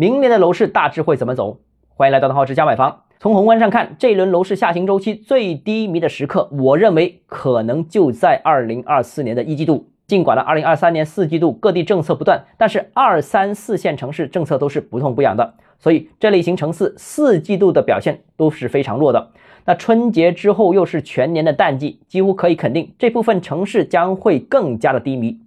明年的楼市大致会怎么走？欢迎来到邓浩之家买房。从宏观上看，这一轮楼市下行周期最低迷的时刻，我认为可能就在二零二四年的一季度。尽管呢，二零二三年四季度各地政策不断，但是二三四线城市政策都是不痛不痒的，所以这类型城市四季度的表现都是非常弱的。那春节之后又是全年的淡季，几乎可以肯定，这部分城市将会更加的低迷。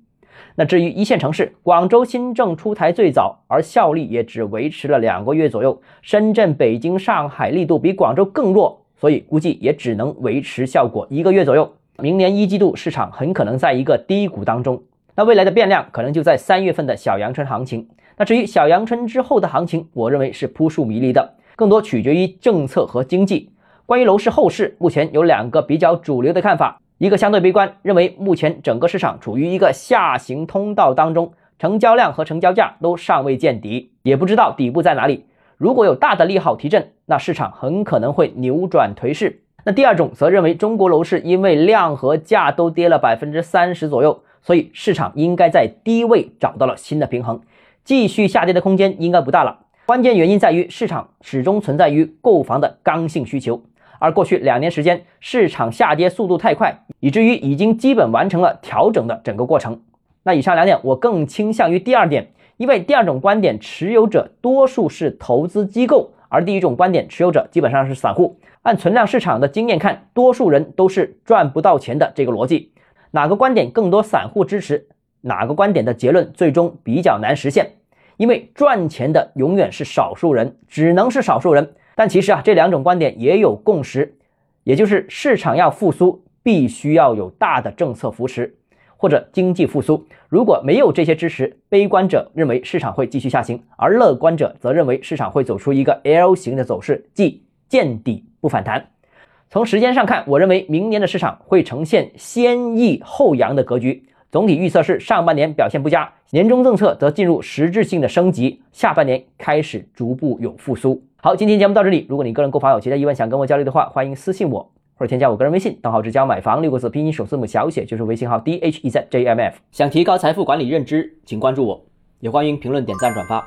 那至于一线城市，广州新政出台最早，而效力也只维持了两个月左右。深圳、北京、上海力度比广州更弱，所以估计也只能维持效果一个月左右。明年一季度市场很可能在一个低谷当中。那未来的变量可能就在三月份的小阳春行情。那至于小阳春之后的行情，我认为是扑朔迷离的，更多取决于政策和经济。关于楼市后市，目前有两个比较主流的看法。一个相对悲观，认为目前整个市场处于一个下行通道当中，成交量和成交价都尚未见底，也不知道底部在哪里。如果有大的利好提振，那市场很可能会扭转颓势。那第二种则认为，中国楼市因为量和价都跌了百分之三十左右，所以市场应该在低位找到了新的平衡，继续下跌的空间应该不大了。关键原因在于市场始终存在于购房的刚性需求。而过去两年时间，市场下跌速度太快，以至于已经基本完成了调整的整个过程。那以上两点，我更倾向于第二点，因为第二种观点持有者多数是投资机构，而第一种观点持有者基本上是散户。按存量市场的经验看，多数人都是赚不到钱的这个逻辑。哪个观点更多散户支持，哪个观点的结论最终比较难实现，因为赚钱的永远是少数人，只能是少数人。但其实啊，这两种观点也有共识，也就是市场要复苏，必须要有大的政策扶持或者经济复苏。如果没有这些支持，悲观者认为市场会继续下行，而乐观者则认为市场会走出一个 L 型的走势，即见底不反弹。从时间上看，我认为明年的市场会呈现先抑后扬的格局。总体预测是上半年表现不佳，年终政策则进入实质性的升级，下半年开始逐步有复苏。好，今天节目到这里。如果你个人购房有其他疑问想跟我交流的话，欢迎私信我或者添加我个人微信，账号只交买房六个字拼音首字母小写就是微信号 d h e z j m f。想提高财富管理认知，请关注我，也欢迎评论点赞转发。